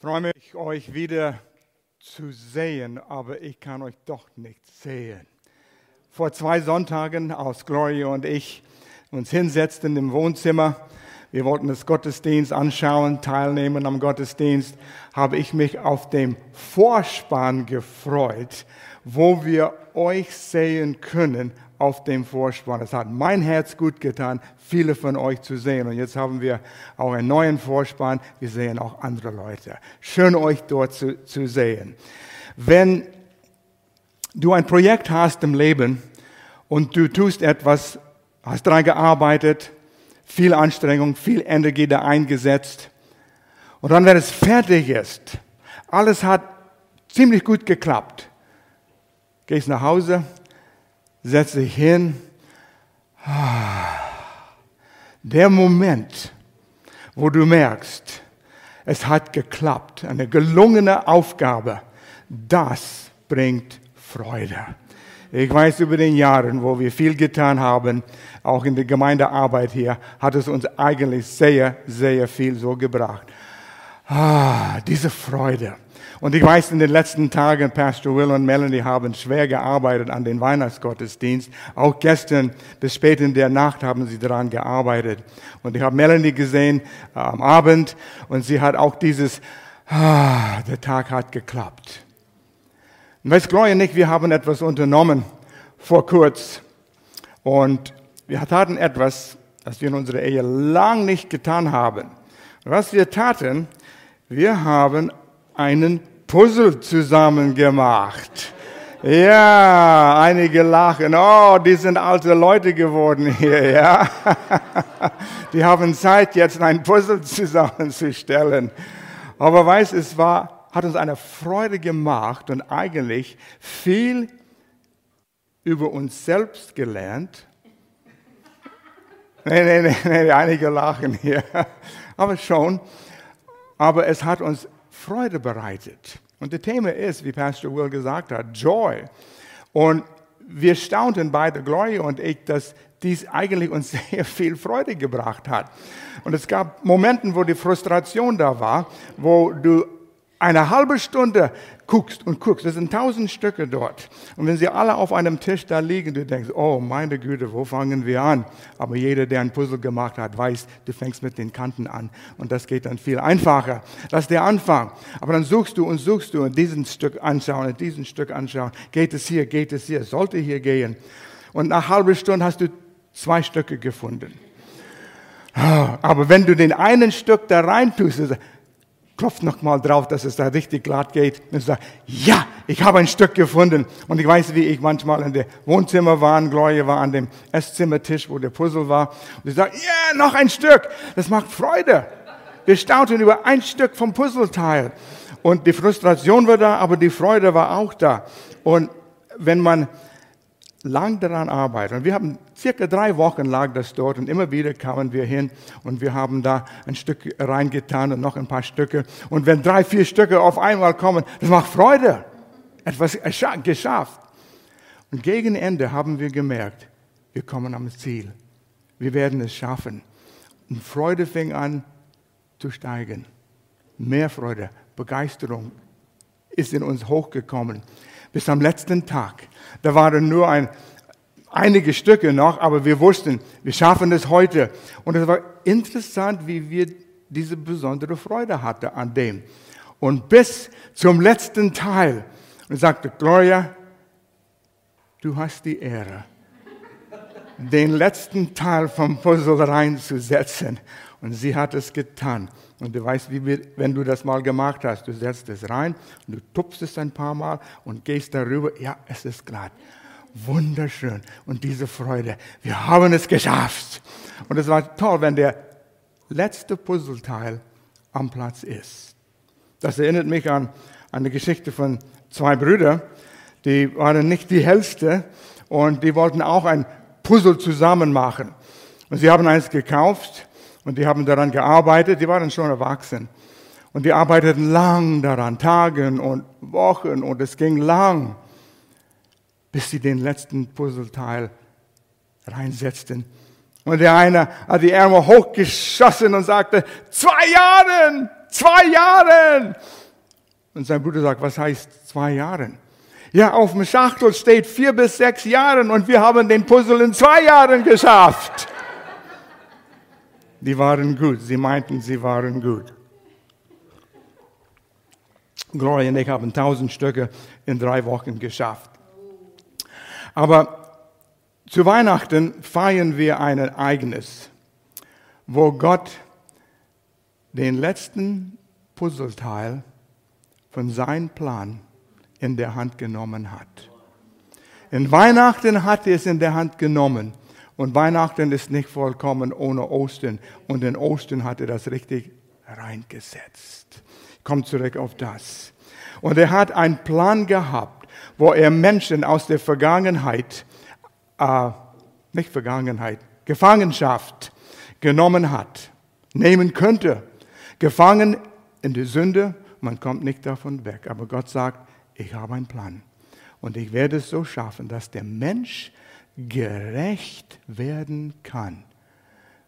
freue mich, euch wieder zu sehen, aber ich kann euch doch nicht sehen. Vor zwei Sonntagen, als Gloria und ich uns hinsetzten im Wohnzimmer, wir wollten das Gottesdienst anschauen, teilnehmen am Gottesdienst, habe ich mich auf dem Vorspann gefreut, wo wir euch sehen können auf dem Vorspann. Es hat mein Herz gut getan, viele von euch zu sehen. Und jetzt haben wir auch einen neuen Vorspann. Wir sehen auch andere Leute. Schön, euch dort zu, zu sehen. Wenn du ein Projekt hast im Leben und du tust etwas, hast daran gearbeitet, viel Anstrengung, viel Energie da eingesetzt. Und dann, wenn es fertig ist, alles hat ziemlich gut geklappt. Gehst nach Hause, setz dich hin. Der Moment, wo du merkst, es hat geklappt, eine gelungene Aufgabe, das bringt Freude. Ich weiß über den Jahren, wo wir viel getan haben, auch in der Gemeindearbeit hier, hat es uns eigentlich sehr, sehr viel so gebracht. Ah, diese Freude. Und ich weiß, in den letzten Tagen, Pastor Will und Melanie haben schwer gearbeitet an den Weihnachtsgottesdienst. Auch gestern bis spät in der Nacht haben sie daran gearbeitet. Und ich habe Melanie gesehen äh, am Abend und sie hat auch dieses, ah, der Tag hat geklappt. Und weißt Gloria nicht, wir haben etwas unternommen vor kurz. Und wir taten etwas, das wir in unserer Ehe lang nicht getan haben. Was wir taten, wir haben einen Puzzle zusammen gemacht. Ja, einige lachen. Oh, die sind alte Leute geworden hier, ja. Die haben Zeit, jetzt ein Puzzle zusammenzustellen. Aber weiß, es war, hat uns eine Freude gemacht und eigentlich viel über uns selbst gelernt. Nee, nee, nee, nee, einige lachen hier. Aber schon. Aber es hat uns Freude bereitet. Und das Thema ist, wie Pastor Will gesagt hat, Joy. Und wir staunten beide, Gloria und ich, dass dies eigentlich uns sehr viel Freude gebracht hat. Und es gab Momente, wo die Frustration da war, wo du eine halbe Stunde guckst und guckst, das sind tausend Stücke dort. Und wenn sie alle auf einem Tisch da liegen, du denkst, oh meine Güte, wo fangen wir an? Aber jeder, der ein Puzzle gemacht hat, weiß, du fängst mit den Kanten an. Und das geht dann viel einfacher. Das ist der Anfang. Aber dann suchst du und suchst du und diesen Stück anschauen und diesen Stück anschauen. Geht es hier, geht es hier, sollte hier gehen. Und nach halber Stunde hast du zwei Stücke gefunden. Aber wenn du den einen Stück da rein tust, klopft nochmal drauf, dass es da richtig glatt geht und sagt, ja, ich habe ein Stück gefunden. Und ich weiß, wie ich manchmal in dem Wohnzimmer war, und Gloria war an dem Esszimmertisch, wo der Puzzle war. Und ich sage, ja, noch ein Stück. Das macht Freude. Wir staunten über ein Stück vom Puzzleteil. Und die Frustration war da, aber die Freude war auch da. Und wenn man lang daran arbeiten. Und wir haben circa drei Wochen lag das dort und immer wieder kamen wir hin und wir haben da ein Stück reingetan und noch ein paar Stücke. Und wenn drei, vier Stücke auf einmal kommen, das macht Freude. Etwas geschafft. Und gegen Ende haben wir gemerkt, wir kommen am Ziel. Wir werden es schaffen. Und Freude fing an zu steigen. Mehr Freude, Begeisterung ist in uns hochgekommen bis am letzten Tag. Da waren nur ein, einige Stücke noch, aber wir wussten, wir schaffen es heute. Und es war interessant, wie wir diese besondere Freude hatten an dem. Und bis zum letzten Teil und sagte, Gloria, du hast die Ehre, den letzten Teil vom Puzzle reinzusetzen. Und sie hat es getan. Und du weißt, wie wir, wenn du das mal gemacht hast, du setzt es rein und du tupfst es ein paar Mal und gehst darüber. Ja, es ist glatt. Wunderschön. Und diese Freude. Wir haben es geschafft. Und es war toll, wenn der letzte Puzzleteil am Platz ist. Das erinnert mich an eine Geschichte von zwei Brüdern. Die waren nicht die hellste und die wollten auch ein Puzzle zusammen machen. Und sie haben eins gekauft und die haben daran gearbeitet, die waren schon erwachsen. Und die arbeiteten lang daran, Tagen und Wochen und es ging lang, bis sie den letzten Puzzleteil reinsetzten. Und der eine hat die Ärmel hochgeschossen und sagte, zwei Jahre, zwei Jahren. Und sein Bruder sagt, was heißt zwei Jahren? Ja, auf dem Schachtel steht vier bis sechs Jahren und wir haben den Puzzle in zwei Jahren geschafft. Die waren gut, sie meinten, sie waren gut. Gloria und ich haben tausend Stücke in drei Wochen geschafft. Aber zu Weihnachten feiern wir ein Ereignis, wo Gott den letzten Puzzleteil von seinem Plan in der Hand genommen hat. In Weihnachten hat er es in der Hand genommen. Und Weihnachten ist nicht vollkommen ohne Ostern. Und in Ostern hat er das richtig reingesetzt. Kommt zurück auf das. Und er hat einen Plan gehabt, wo er Menschen aus der Vergangenheit, äh, nicht Vergangenheit, Gefangenschaft genommen hat, nehmen könnte. Gefangen in die Sünde, man kommt nicht davon weg. Aber Gott sagt, ich habe einen Plan. Und ich werde es so schaffen, dass der Mensch gerecht werden kann.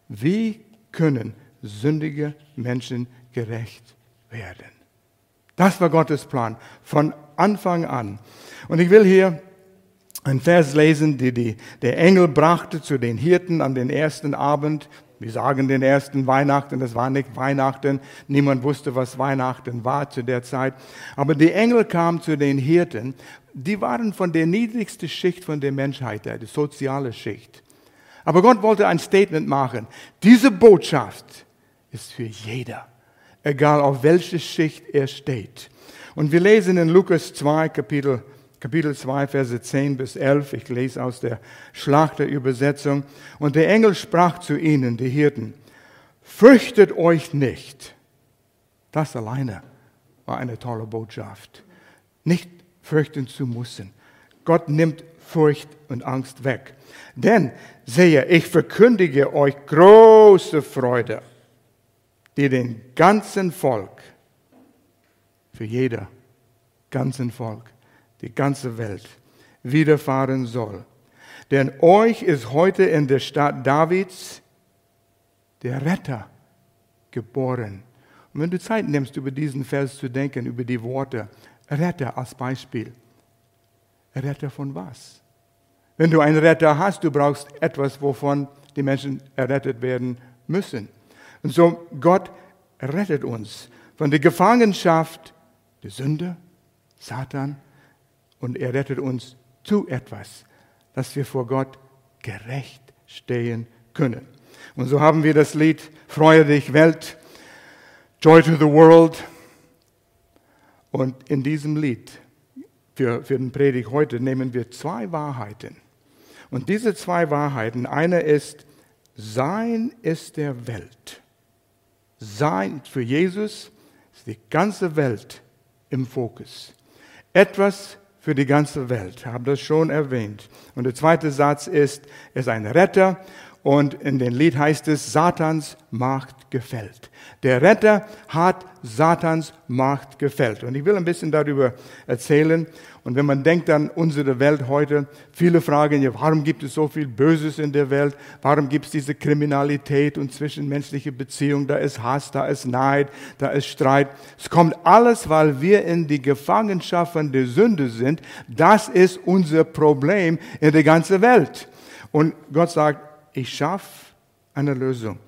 Wie können sündige Menschen gerecht werden? Das war Gottes Plan von Anfang an. Und ich will hier einen Vers lesen, die, die der Engel brachte zu den Hirten an den ersten Abend. Wir sagen den ersten Weihnachten, das war nicht Weihnachten. Niemand wusste, was Weihnachten war zu der Zeit. Aber die Engel kamen zu den Hirten. Die waren von der niedrigsten Schicht von der Menschheit, die soziale Schicht. Aber Gott wollte ein Statement machen. Diese Botschaft ist für jeder egal auf welche Schicht er steht. Und wir lesen in Lukas 2, Kapitel, Kapitel 2, Verse 10 bis 11. Ich lese aus der Schlachterübersetzung. Und der Engel sprach zu ihnen, die Hirten, fürchtet euch nicht. Das alleine war eine tolle Botschaft. Nicht fürchten zu müssen. Gott nimmt Furcht und Angst weg. Denn, sehe, ich verkündige euch große Freude die den ganzen Volk, für jeder ganzen Volk, die ganze Welt widerfahren soll. Denn euch ist heute in der Stadt Davids der Retter geboren. Und wenn du Zeit nimmst, über diesen Vers zu denken, über die Worte Retter als Beispiel. Retter von was? Wenn du einen Retter hast, du brauchst etwas, wovon die Menschen errettet werden müssen. Und so Gott rettet uns von der Gefangenschaft der Sünde, Satan, und er rettet uns zu etwas, dass wir vor Gott gerecht stehen können. Und so haben wir das Lied Freue dich Welt, Joy to the World. Und in diesem Lied, für, für den Predigt heute, nehmen wir zwei Wahrheiten. Und diese zwei Wahrheiten, eine ist, sein ist der Welt. Sein für Jesus ist die ganze Welt im Fokus. Etwas für die ganze Welt, ich habe das schon erwähnt. Und der zweite Satz ist, er ist ein Retter und in dem Lied heißt es, Satans Macht gefällt. Der Retter hat Satans Macht gefällt. Und ich will ein bisschen darüber erzählen. Und wenn man denkt an unsere Welt heute, viele fragen ja, warum gibt es so viel Böses in der Welt? Warum gibt es diese Kriminalität und zwischenmenschliche Beziehungen? Da ist Hass, da ist Neid, da ist Streit. Es kommt alles, weil wir in die Gefangenschaft von der Sünde sind. Das ist unser Problem in der ganzen Welt. Und Gott sagt, ich schaffe eine Lösung.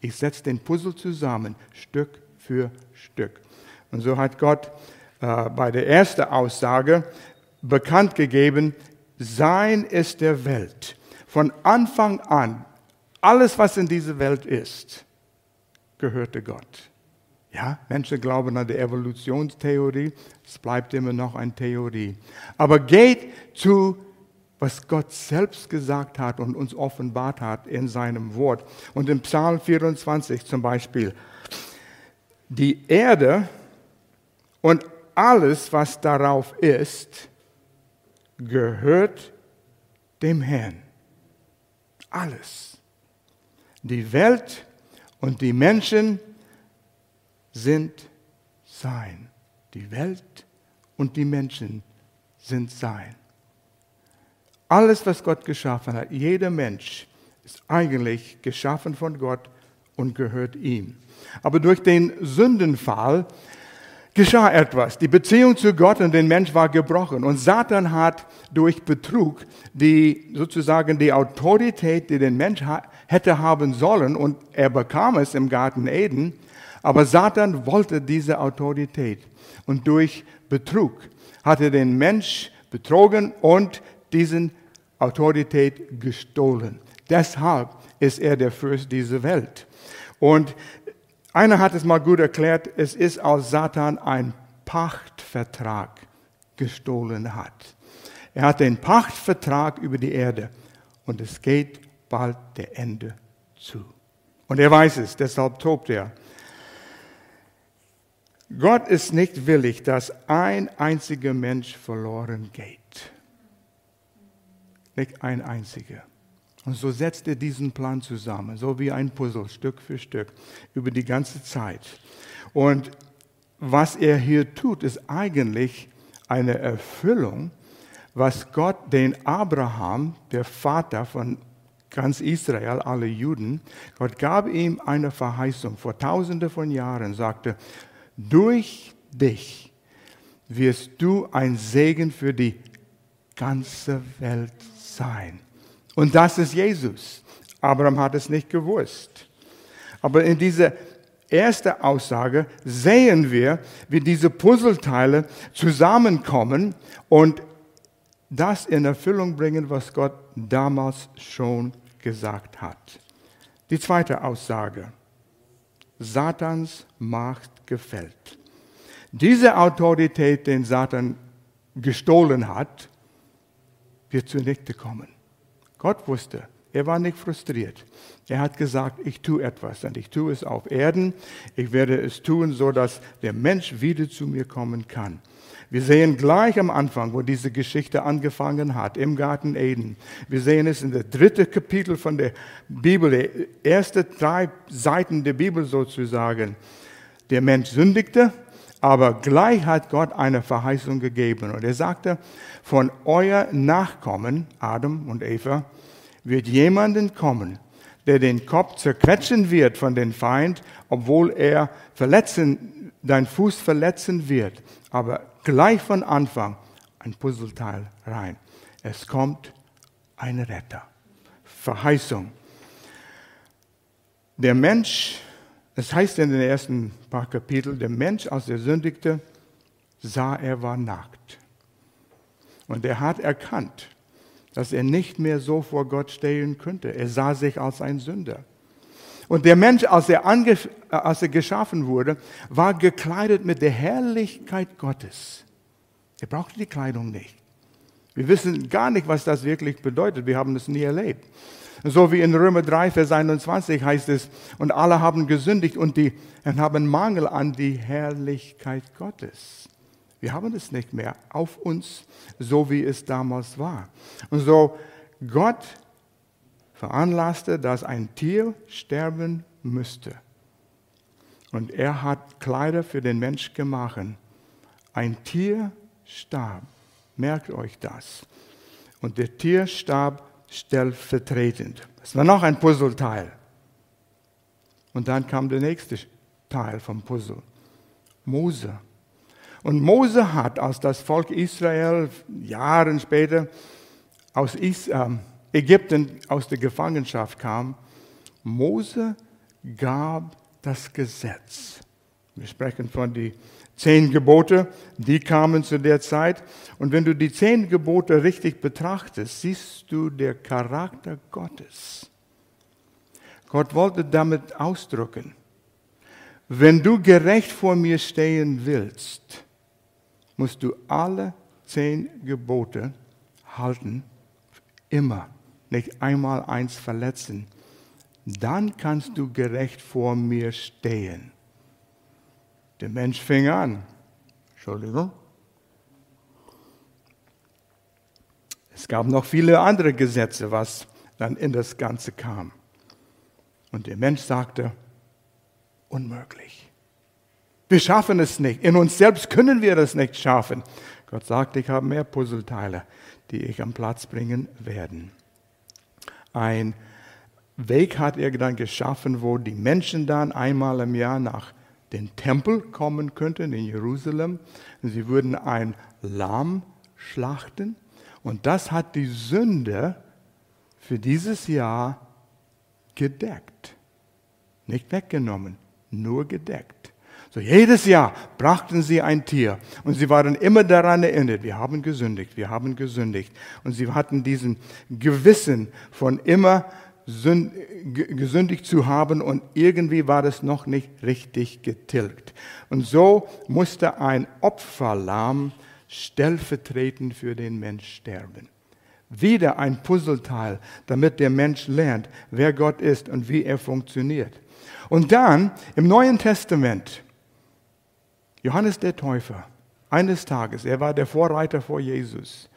Ich setze den Puzzle zusammen, Stück für Stück. Und so hat Gott äh, bei der ersten Aussage bekannt gegeben, sein ist der Welt. Von Anfang an, alles, was in dieser Welt ist, gehörte Gott. Ja, Menschen glauben an die Evolutionstheorie, es bleibt immer noch eine Theorie. Aber geht zu was Gott selbst gesagt hat und uns offenbart hat in seinem Wort. Und im Psalm 24 zum Beispiel, die Erde und alles, was darauf ist, gehört dem Herrn. Alles. Die Welt und die Menschen sind sein. Die Welt und die Menschen sind sein. Alles, was Gott geschaffen hat, jeder Mensch ist eigentlich geschaffen von Gott und gehört ihm. Aber durch den Sündenfall geschah etwas. Die Beziehung zu Gott und den Mensch war gebrochen. Und Satan hat durch Betrug die, sozusagen die Autorität, die den Mensch hätte haben sollen, und er bekam es im Garten Eden, aber Satan wollte diese Autorität. Und durch Betrug hat er den Mensch betrogen und diesen Autorität gestohlen. Deshalb ist er der Fürst dieser Welt. Und einer hat es mal gut erklärt, es ist, als Satan ein Pachtvertrag gestohlen hat. Er hat den Pachtvertrag über die Erde und es geht bald der Ende zu. Und er weiß es, deshalb tobt er. Gott ist nicht willig, dass ein einziger Mensch verloren geht. Nicht ein einziger. Und so setzt er diesen Plan zusammen, so wie ein Puzzle, Stück für Stück, über die ganze Zeit. Und was er hier tut, ist eigentlich eine Erfüllung, was Gott den Abraham, der Vater von ganz Israel, alle Juden, Gott gab ihm eine Verheißung vor tausende von Jahren, sagte, durch dich wirst du ein Segen für die ganze Welt sein. Und das ist Jesus. Abraham hat es nicht gewusst. Aber in dieser ersten Aussage sehen wir, wie diese Puzzleteile zusammenkommen und das in Erfüllung bringen, was Gott damals schon gesagt hat. Die zweite Aussage. Satans Macht gefällt. Diese Autorität, den Satan gestohlen hat, wird zunichte kommen. Gott wusste, er war nicht frustriert. Er hat gesagt, ich tue etwas und ich tue es auf Erden. Ich werde es tun, so dass der Mensch wieder zu mir kommen kann. Wir sehen gleich am Anfang, wo diese Geschichte angefangen hat, im Garten Eden. Wir sehen es in der dritten Kapitel von der Bibel, der erste drei Seiten der Bibel sozusagen. Der Mensch sündigte, aber gleich hat Gott eine Verheißung gegeben. Und er sagte, von euer Nachkommen, Adam und Eva, wird jemanden kommen, der den Kopf zerquetschen wird von den Feind, obwohl er verletzen, dein Fuß verletzen wird. Aber gleich von Anfang ein Puzzleteil rein. Es kommt ein Retter. Verheißung. Der Mensch es heißt in den ersten paar Kapiteln, der Mensch, als er sündigte, sah, er war nackt. Und er hat erkannt, dass er nicht mehr so vor Gott stehen könnte. Er sah sich als ein Sünder. Und der Mensch, als er, als er geschaffen wurde, war gekleidet mit der Herrlichkeit Gottes. Er brauchte die Kleidung nicht. Wir wissen gar nicht, was das wirklich bedeutet. Wir haben es nie erlebt. So wie in Römer 3, Vers 21 heißt es, und alle haben gesündigt und, die, und haben Mangel an die Herrlichkeit Gottes. Wir haben es nicht mehr auf uns, so wie es damals war. Und so Gott veranlasste, dass ein Tier sterben müsste. Und er hat Kleider für den Mensch gemacht. Ein Tier starb. Merkt euch das. Und der Tier starb stellvertretend. Das war noch ein Puzzleteil. Und dann kam der nächste Teil vom Puzzle. Mose. Und Mose hat, als das Volk Israel Jahre später aus Ägypten aus der Gefangenschaft kam, Mose gab das Gesetz. Wir sprechen von den zehn Gebote, die kamen zu der Zeit. Und wenn du die zehn Gebote richtig betrachtest, siehst du der Charakter Gottes. Gott wollte damit ausdrücken, wenn du gerecht vor mir stehen willst, musst du alle zehn Gebote halten, immer, nicht einmal eins verletzen. Dann kannst du gerecht vor mir stehen. Der Mensch fing an. Entschuldigung. Es gab noch viele andere Gesetze, was dann in das Ganze kam. Und der Mensch sagte, unmöglich. Wir schaffen es nicht. In uns selbst können wir es nicht schaffen. Gott sagt, ich habe mehr Puzzleteile, die ich am Platz bringen werde. Ein Weg hat er dann geschaffen, wo die Menschen dann einmal im Jahr nach den Tempel kommen könnten in Jerusalem. Sie würden ein Lamm schlachten. Und das hat die Sünde für dieses Jahr gedeckt. Nicht weggenommen, nur gedeckt. So jedes Jahr brachten sie ein Tier und sie waren immer daran erinnert, wir haben gesündigt, wir haben gesündigt. Und sie hatten diesen Gewissen von immer gesündigt zu haben und irgendwie war das noch nicht richtig getilgt. Und so musste ein Opferlamm stellvertretend für den Mensch sterben. Wieder ein Puzzleteil, damit der Mensch lernt, wer Gott ist und wie er funktioniert. Und dann im Neuen Testament, Johannes der Täufer, eines Tages, er war der Vorreiter vor Jesus.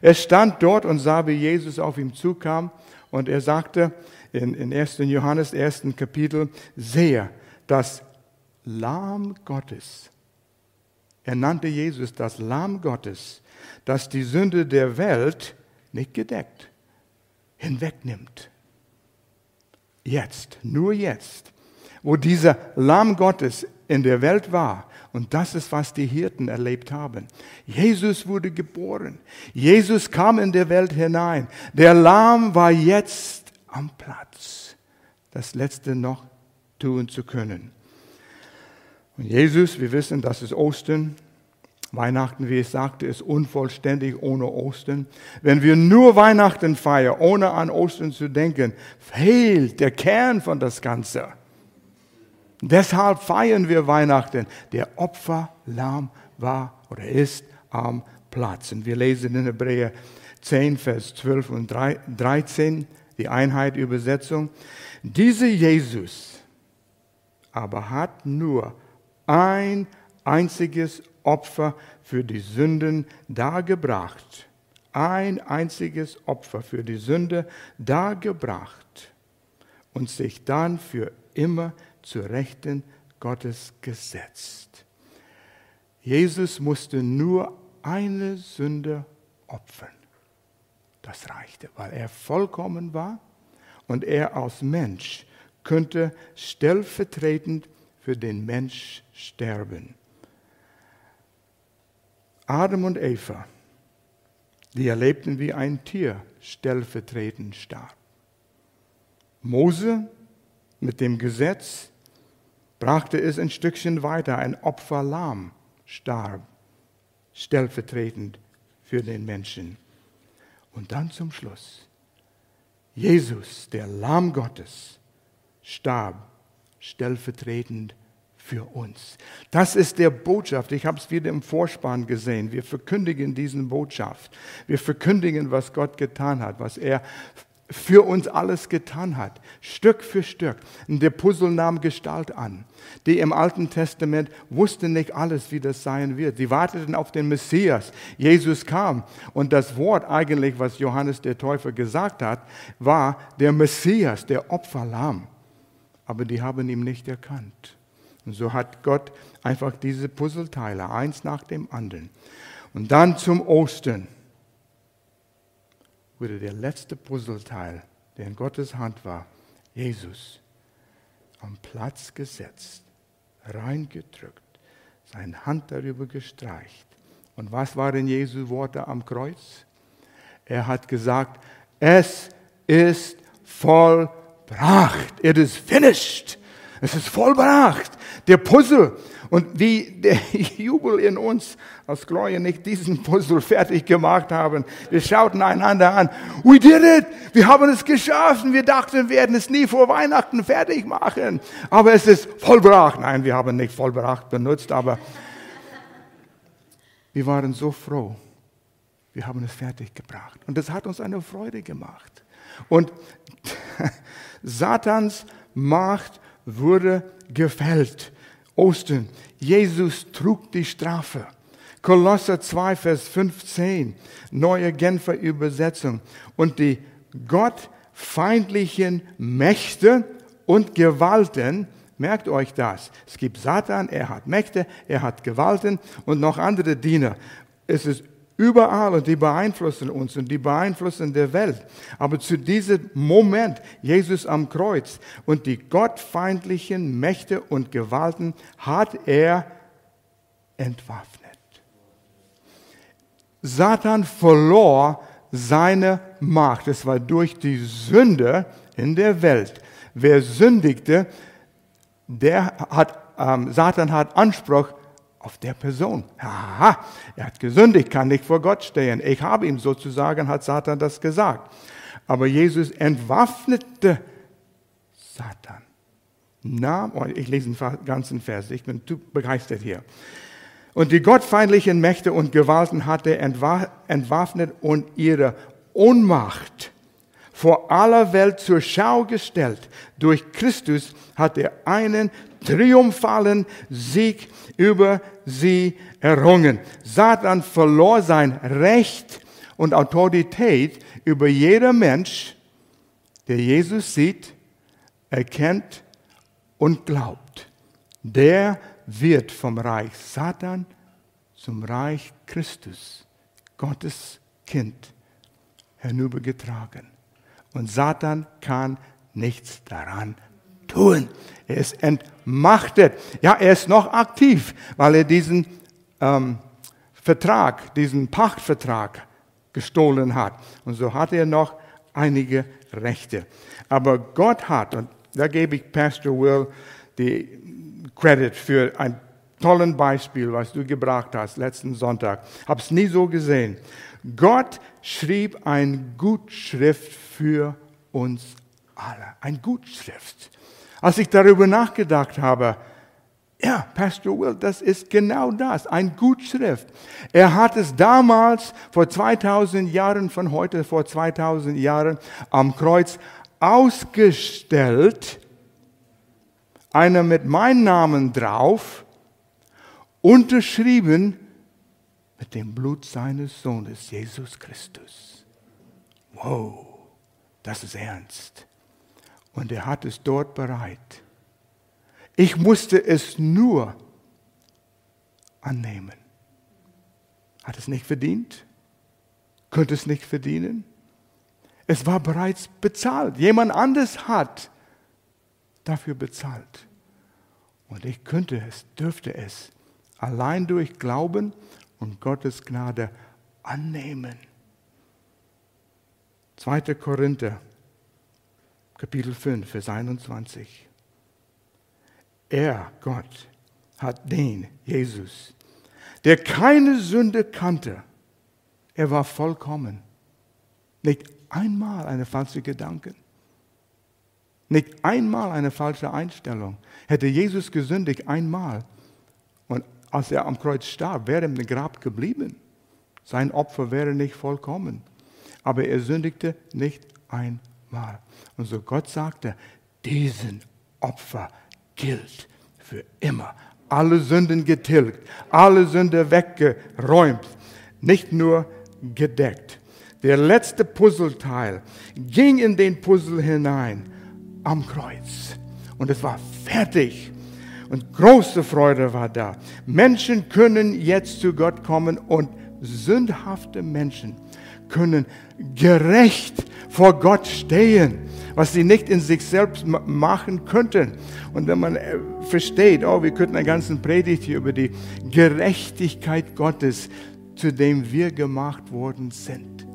Er stand dort und sah, wie Jesus auf ihm zukam und er sagte in, in 1. Johannes, 1. Kapitel, sehe, das Lamm Gottes. Er nannte Jesus das Lamm Gottes, das die Sünde der Welt nicht gedeckt hinwegnimmt. Jetzt, nur jetzt, wo dieser Lamm Gottes in der Welt war, und das ist, was die Hirten erlebt haben. Jesus wurde geboren. Jesus kam in der Welt hinein. Der Lamm war jetzt am Platz, das Letzte noch tun zu können. Und Jesus, wir wissen, das ist Ostern. Weihnachten, wie ich sagte, ist unvollständig ohne Ostern. Wenn wir nur Weihnachten feiern, ohne an Ostern zu denken, fehlt der Kern von das Ganze. Deshalb feiern wir Weihnachten. Der Opferlamm war oder ist am Platz. Und wir lesen in Hebräer 10, Vers 12 und 13, die Einheit-Übersetzung. Dieser Jesus aber hat nur ein einziges Opfer für die Sünden dargebracht. Ein einziges Opfer für die Sünde dargebracht und sich dann für immer zur Rechten Gottes gesetzt. Jesus musste nur eine Sünde opfern. Das reichte, weil er vollkommen war und er als Mensch könnte stellvertretend für den Mensch sterben. Adam und Eva, die erlebten, wie ein Tier stellvertretend starb. Mose mit dem Gesetz brachte es ein Stückchen weiter, ein Opferlamm starb, stellvertretend für den Menschen. Und dann zum Schluss, Jesus, der Lamm Gottes, starb stellvertretend für uns. Das ist der Botschaft. Ich habe es wieder im Vorspann gesehen. Wir verkündigen diesen Botschaft. Wir verkündigen, was Gott getan hat, was er für uns alles getan hat, Stück für Stück. Und der Puzzle nahm Gestalt an. Die im Alten Testament wussten nicht alles, wie das sein wird. Sie warteten auf den Messias. Jesus kam. Und das Wort eigentlich, was Johannes der Täufer gesagt hat, war der Messias, der Opferlamm. Aber die haben ihn nicht erkannt. Und so hat Gott einfach diese Puzzleteile, eins nach dem anderen. Und dann zum Ostern wurde der letzte Puzzleteil, der in Gottes Hand war, Jesus, am Platz gesetzt, reingedrückt, seine Hand darüber gestreicht. Und was waren Jesu Worte am Kreuz? Er hat gesagt, es ist vollbracht. It is finished. Es ist vollbracht. Der Puzzle und wie der Jubel in uns als Gloria nicht diesen Puzzle fertig gemacht haben. Wir schauten einander an. We did it! Wir haben es geschafft. Wir dachten, wir werden es nie vor Weihnachten fertig machen. Aber es ist vollbracht. Nein, wir haben nicht vollbracht benutzt, aber wir waren so froh. Wir haben es fertig gebracht. Und das hat uns eine Freude gemacht. Und Satans Macht wurde gefällt. Ostern. Jesus trug die Strafe. Kolosser 2, Vers 15, neue Genfer Übersetzung. Und die gottfeindlichen Mächte und Gewalten, merkt euch das. Es gibt Satan, er hat Mächte, er hat Gewalten und noch andere Diener. Es ist überall und die beeinflussen uns und die beeinflussen der Welt. Aber zu diesem Moment, Jesus am Kreuz und die gottfeindlichen Mächte und Gewalten hat er entwaffnet. Satan verlor seine Macht. Es war durch die Sünde in der Welt. Wer sündigte, der hat, ähm, Satan hat Anspruch auf der Person. Aha, er hat gesündigt, kann nicht vor Gott stehen. Ich habe ihm sozusagen, hat Satan das gesagt. Aber Jesus entwaffnete Satan. Nahm, oh, ich lese den ganzen Vers, ich bin begeistert hier. Und die gottfeindlichen Mächte und Gewalten hat er entwaffnet und ihre Ohnmacht vor aller Welt zur Schau gestellt. Durch Christus hat er einen triumphalen Sieg über sie errungen. Satan verlor sein Recht und Autorität über jeder Mensch, der Jesus sieht, erkennt und glaubt. Der wird vom Reich Satan zum Reich Christus, Gottes Kind, hinübergetragen. Und Satan kann nichts daran tun. Er ist entmachtet. Ja, er ist noch aktiv, weil er diesen ähm, Vertrag, diesen Pachtvertrag gestohlen hat. Und so hat er noch einige Rechte. Aber Gott hat, und da gebe ich Pastor Will die Credit für ein tolles Beispiel, was du gebracht hast letzten Sonntag. Habe es nie so gesehen. Gott schrieb eine Gutschrift für uns alle. Ein Gutschrift. Als ich darüber nachgedacht habe, ja, Pastor Will, das ist genau das, ein Gutschrift. Er hat es damals vor 2000 Jahren, von heute vor 2000 Jahren am Kreuz ausgestellt, einer mit meinem Namen drauf, unterschrieben mit dem Blut seines Sohnes, Jesus Christus. Wow, das ist ernst. Und er hat es dort bereit. Ich musste es nur annehmen. Hat es nicht verdient? Könnte es nicht verdienen? Es war bereits bezahlt. Jemand anderes hat dafür bezahlt. Und ich könnte es, dürfte es allein durch Glauben und Gottes Gnade annehmen. 2. Korinther, Kapitel 5, Vers 21. Er, Gott, hat den, Jesus, der keine Sünde kannte, er war vollkommen. Nicht einmal eine falsche Gedanke. Nicht einmal eine falsche Einstellung. Hätte Jesus gesündigt einmal, als er am Kreuz starb, wäre im Grab geblieben. Sein Opfer wäre nicht vollkommen. Aber er sündigte nicht einmal. Und so Gott sagte, diesen Opfer gilt für immer. Alle Sünden getilgt, alle Sünde weggeräumt, nicht nur gedeckt. Der letzte Puzzleteil ging in den Puzzle hinein am Kreuz. Und es war fertig. Und große Freude war da. Menschen können jetzt zu Gott kommen und sündhafte Menschen können gerecht vor Gott stehen, was sie nicht in sich selbst machen könnten. Und wenn man äh, versteht, oh, wir könnten eine ganze Predigt hier über die Gerechtigkeit Gottes, zu dem wir gemacht worden sind.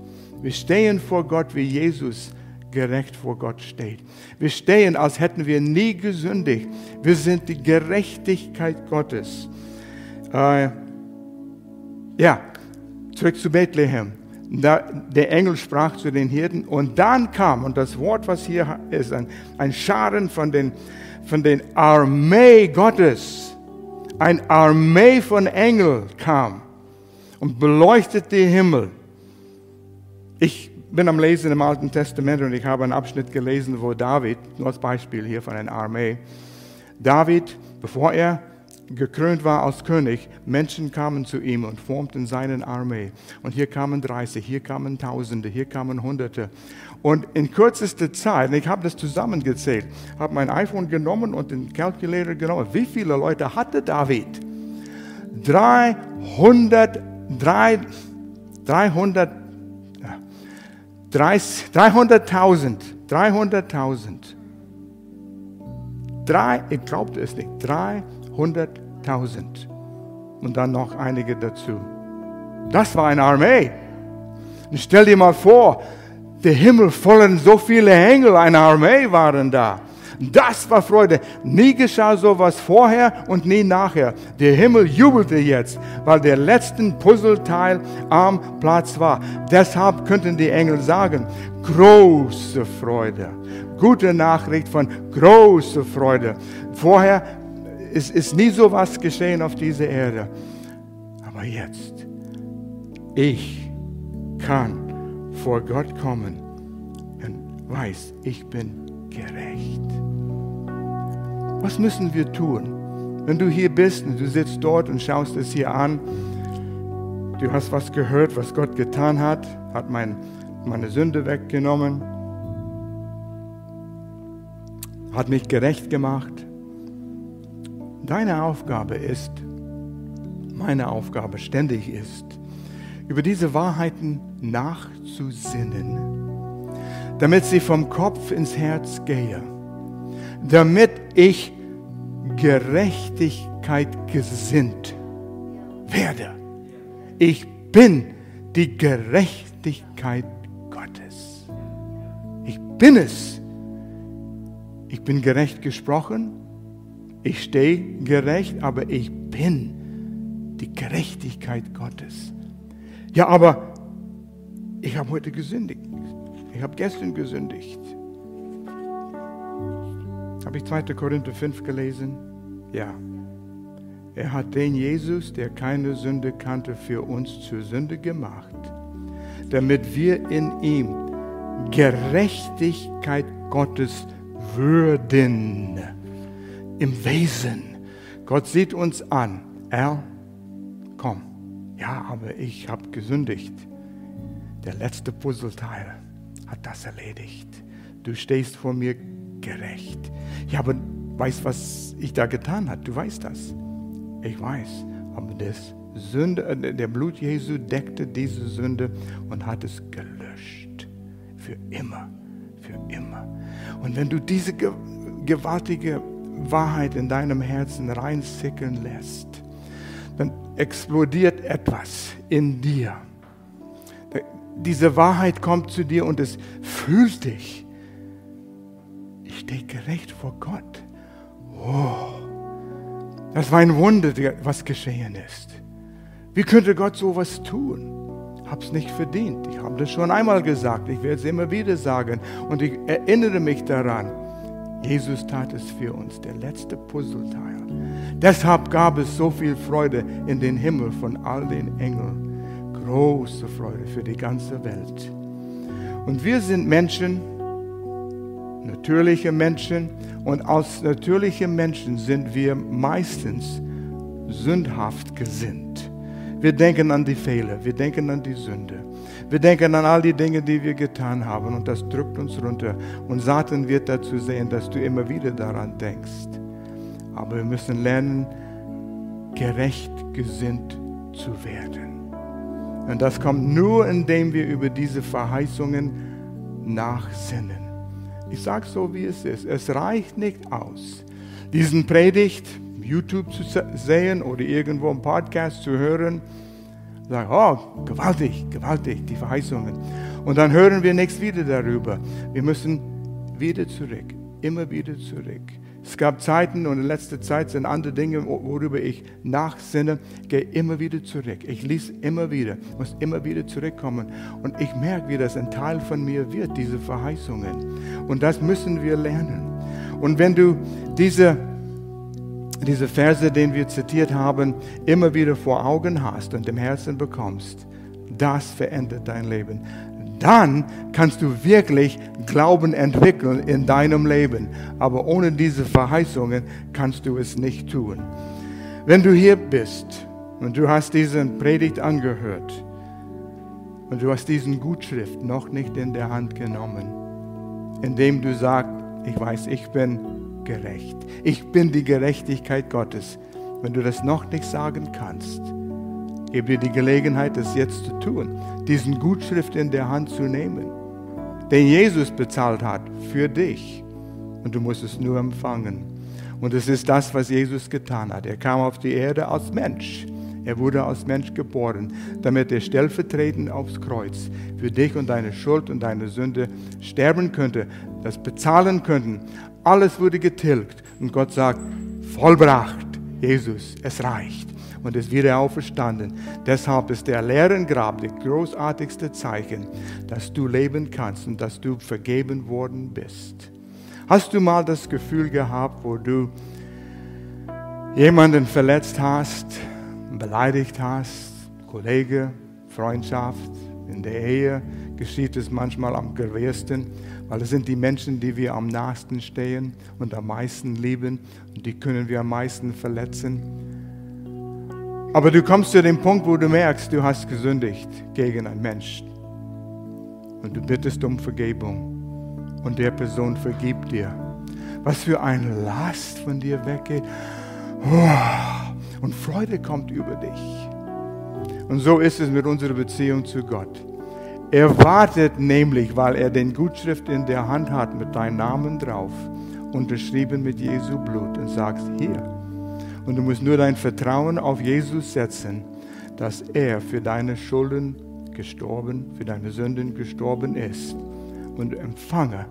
Wir stehen vor Gott wie Jesus gerecht vor Gott steht. Wir stehen, als hätten wir nie gesündigt. Wir sind die Gerechtigkeit Gottes. Äh, ja, zurück zu Bethlehem. Der Engel sprach zu den Hirten und dann kam, und das Wort, was hier ist, ein, ein Scharen von den, von den Armee Gottes, ein Armee von Engeln kam und beleuchtete den Himmel. Ich bin am Lesen im Alten Testament und ich habe einen Abschnitt gelesen, wo David, nur als Beispiel hier von einer Armee, David, bevor er gekrönt war als König, Menschen kamen zu ihm und formten seine Armee. Und hier kamen 30, hier kamen Tausende, hier kamen Hunderte. Und in kürzester Zeit, ich habe das zusammengezählt, habe mein iPhone genommen und den Calculator genommen. Wie viele Leute hatte David? 303 300, 300.000, 300.000. Drei, ich glaubte es nicht, 300.000. Und dann noch einige dazu. Das war eine Armee. Und stell dir mal vor, der Himmel voller so viele Engel, eine Armee waren da. Das war Freude. Nie geschah sowas vorher und nie nachher. Der Himmel jubelte jetzt, weil der letzte Puzzleteil am Platz war. Deshalb könnten die Engel sagen, große Freude. Gute Nachricht von großer Freude. Vorher ist, ist nie sowas geschehen auf dieser Erde. Aber jetzt, ich kann vor Gott kommen und weiß, ich bin gerecht. Was müssen wir tun? Wenn du hier bist und du sitzt dort und schaust es hier an, du hast was gehört, was Gott getan hat, hat mein, meine Sünde weggenommen, hat mich gerecht gemacht. Deine Aufgabe ist, meine Aufgabe ständig ist, über diese Wahrheiten nachzusinnen, damit sie vom Kopf ins Herz gehen damit ich Gerechtigkeit gesinnt werde. Ich bin die Gerechtigkeit Gottes. Ich bin es. Ich bin gerecht gesprochen. Ich stehe gerecht, aber ich bin die Gerechtigkeit Gottes. Ja, aber ich habe heute gesündigt. Ich habe gestern gesündigt. Habe ich 2. Korinther 5 gelesen? Ja. Er hat den Jesus, der keine Sünde kannte, für uns zur Sünde gemacht, damit wir in ihm Gerechtigkeit Gottes würden. Im Wesen. Gott sieht uns an. Er, komm. Ja, aber ich habe gesündigt. Der letzte Puzzleteil hat das erledigt. Du stehst vor mir gerecht. Ja, aber weißt, was ich da getan habe? Du weißt das. Ich weiß. Aber das Sünde, äh, der Blut Jesu deckte diese Sünde und hat es gelöscht. Für immer. Für immer. Und wenn du diese gewaltige Wahrheit in deinem Herzen reinsickern lässt, dann explodiert etwas in dir. Diese Wahrheit kommt zu dir und es fühlt dich stehe gerecht vor Gott. Oh, das war ein Wunder, was geschehen ist. Wie könnte Gott sowas tun? Hab's nicht verdient. Ich habe das schon einmal gesagt. Ich werde es immer wieder sagen. Und ich erinnere mich daran. Jesus tat es für uns, der letzte Puzzleteil. Deshalb gab es so viel Freude in den Himmel von all den Engeln. Große Freude für die ganze Welt. Und wir sind Menschen, natürliche Menschen und als natürliche Menschen sind wir meistens sündhaft gesinnt. Wir denken an die Fehler, wir denken an die Sünde. Wir denken an all die Dinge, die wir getan haben und das drückt uns runter. Und Satan wird dazu sehen, dass du immer wieder daran denkst. Aber wir müssen lernen, gerecht gesinnt zu werden. Und das kommt nur, indem wir über diese Verheißungen nachsinnen. Ich sage so, wie es ist. Es reicht nicht aus, diesen Predigt YouTube zu sehen oder irgendwo im Podcast zu hören. Sagen, oh, gewaltig, gewaltig, die Verheißungen. Und dann hören wir nichts wieder darüber. Wir müssen wieder zurück, immer wieder zurück. Es gab Zeiten und in letzter Zeit sind andere Dinge, worüber ich nachsinne, gehe immer wieder zurück. Ich lese immer wieder, muss immer wieder zurückkommen. Und ich merke, wie das ein Teil von mir wird, diese Verheißungen. Und das müssen wir lernen. Und wenn du diese, diese Verse, den wir zitiert haben, immer wieder vor Augen hast und im Herzen bekommst, das verändert dein Leben dann kannst du wirklich Glauben entwickeln in deinem Leben. Aber ohne diese Verheißungen kannst du es nicht tun. Wenn du hier bist und du hast diesen Predigt angehört und du hast diesen Gutschrift noch nicht in der Hand genommen, indem du sagst, ich weiß, ich bin gerecht. Ich bin die Gerechtigkeit Gottes. Wenn du das noch nicht sagen kannst, gebe dir die Gelegenheit, das jetzt zu tun, diesen Gutschrift in der Hand zu nehmen, den Jesus bezahlt hat für dich. Und du musst es nur empfangen. Und es ist das, was Jesus getan hat. Er kam auf die Erde als Mensch. Er wurde als Mensch geboren, damit er stellvertretend aufs Kreuz für dich und deine Schuld und deine Sünde sterben könnte, das bezahlen könnten. Alles wurde getilgt. Und Gott sagt, vollbracht, Jesus, es reicht und ist wieder auferstanden. Deshalb ist der leeren Grab das großartigste Zeichen, dass du leben kannst und dass du vergeben worden bist. Hast du mal das Gefühl gehabt, wo du jemanden verletzt hast, beleidigt hast, Kollege, Freundschaft, in der Ehe geschieht es manchmal am geringsten, weil es sind die Menschen, die wir am nahesten stehen und am meisten lieben und die können wir am meisten verletzen. Aber du kommst zu dem Punkt, wo du merkst, du hast gesündigt gegen einen Menschen. Und du bittest um Vergebung. Und der Person vergibt dir. Was für eine Last von dir weggeht. Und Freude kommt über dich. Und so ist es mit unserer Beziehung zu Gott. Er wartet nämlich, weil er den Gutschrift in der Hand hat mit deinem Namen drauf, unterschrieben mit Jesu Blut und sagst, hier, und du musst nur dein Vertrauen auf Jesus setzen, dass er für deine Schulden gestorben, für deine Sünden gestorben ist. Und empfange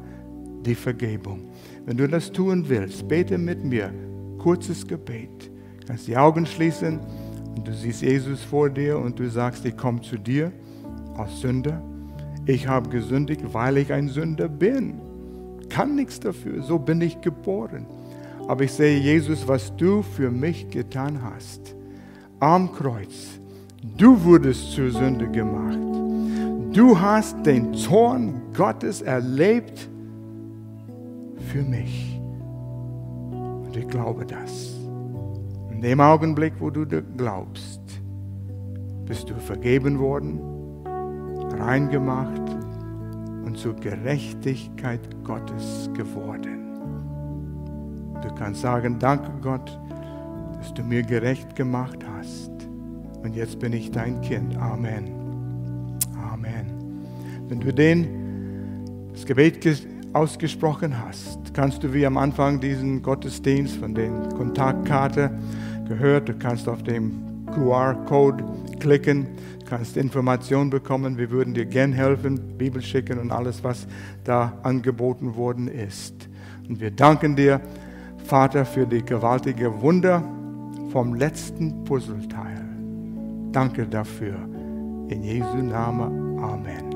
die Vergebung. Wenn du das tun willst, bete mit mir. Kurzes Gebet. Du kannst die Augen schließen und du siehst Jesus vor dir und du sagst, ich komme zu dir als Sünder. Ich habe gesündigt, weil ich ein Sünder bin. Kann nichts dafür. So bin ich geboren. Aber ich sehe, Jesus, was du für mich getan hast. Am Kreuz. Du wurdest zur Sünde gemacht. Du hast den Zorn Gottes erlebt für mich. Und ich glaube das. In dem Augenblick, wo du glaubst, bist du vergeben worden, reingemacht und zur Gerechtigkeit Gottes geworden. Du kannst sagen, danke Gott, dass du mir gerecht gemacht hast. Und jetzt bin ich dein Kind. Amen. Amen. Wenn du den, das Gebet ausgesprochen hast, kannst du wie am Anfang diesen Gottesdienst von der Kontaktkarte gehört, du kannst auf dem QR-Code klicken, kannst Informationen bekommen. Wir würden dir gern helfen, Bibel schicken und alles, was da angeboten worden ist. Und wir danken dir Vater, für die gewaltige Wunder vom letzten Puzzleteil. Danke dafür. In Jesu Namen. Amen.